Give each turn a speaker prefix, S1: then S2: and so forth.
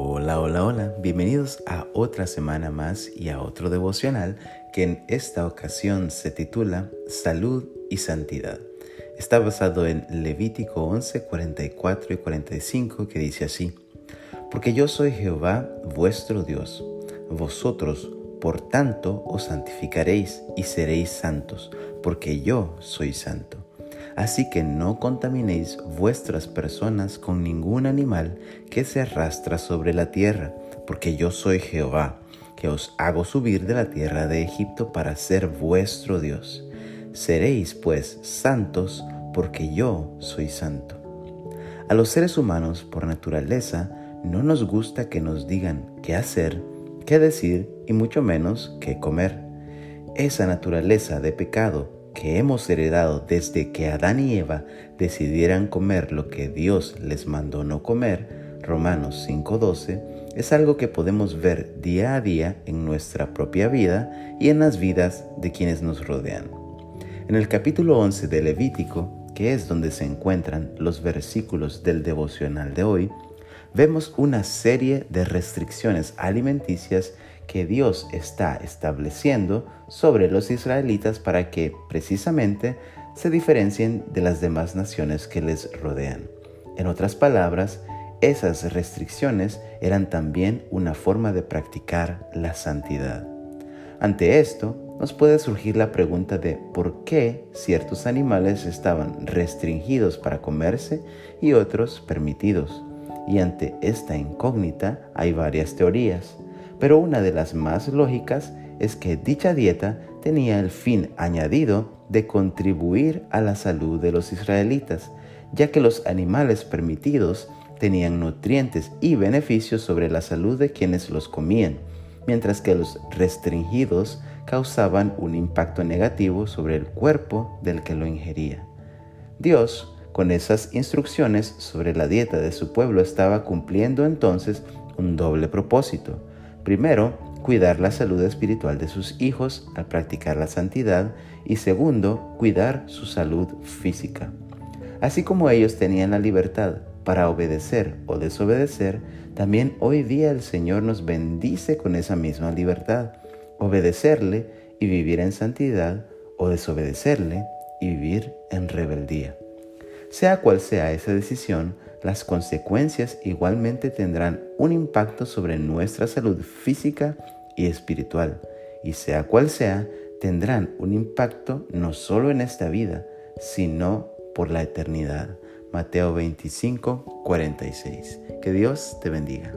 S1: Hola, hola, hola. Bienvenidos a otra semana más y a otro devocional que en esta ocasión se titula Salud y Santidad. Está basado en Levítico 11, 44 y 45 que dice así. Porque yo soy Jehová vuestro Dios. Vosotros, por tanto, os santificaréis y seréis santos, porque yo soy santo. Así que no contaminéis vuestras personas con ningún animal que se arrastra sobre la tierra, porque yo soy Jehová, que os hago subir de la tierra de Egipto para ser vuestro Dios. Seréis pues santos, porque yo soy santo. A los seres humanos, por naturaleza, no nos gusta que nos digan qué hacer, qué decir y mucho menos qué comer. Esa naturaleza de pecado que hemos heredado desde que Adán y Eva decidieran comer lo que Dios les mandó no comer, Romanos 5:12, es algo que podemos ver día a día en nuestra propia vida y en las vidas de quienes nos rodean. En el capítulo 11 de Levítico, que es donde se encuentran los versículos del devocional de hoy, vemos una serie de restricciones alimenticias que Dios está estableciendo sobre los israelitas para que precisamente se diferencien de las demás naciones que les rodean. En otras palabras, esas restricciones eran también una forma de practicar la santidad. Ante esto, nos puede surgir la pregunta de por qué ciertos animales estaban restringidos para comerse y otros permitidos. Y ante esta incógnita hay varias teorías pero una de las más lógicas es que dicha dieta tenía el fin añadido de contribuir a la salud de los israelitas, ya que los animales permitidos tenían nutrientes y beneficios sobre la salud de quienes los comían, mientras que los restringidos causaban un impacto negativo sobre el cuerpo del que lo ingería. Dios, con esas instrucciones sobre la dieta de su pueblo, estaba cumpliendo entonces un doble propósito Primero, cuidar la salud espiritual de sus hijos al practicar la santidad y segundo, cuidar su salud física. Así como ellos tenían la libertad para obedecer o desobedecer, también hoy día el Señor nos bendice con esa misma libertad, obedecerle y vivir en santidad o desobedecerle y vivir en rebeldía. Sea cual sea esa decisión, las consecuencias igualmente tendrán un impacto sobre nuestra salud física y espiritual, y sea cual sea, tendrán un impacto no solo en esta vida, sino por la eternidad. Mateo 25, 46. Que Dios te bendiga.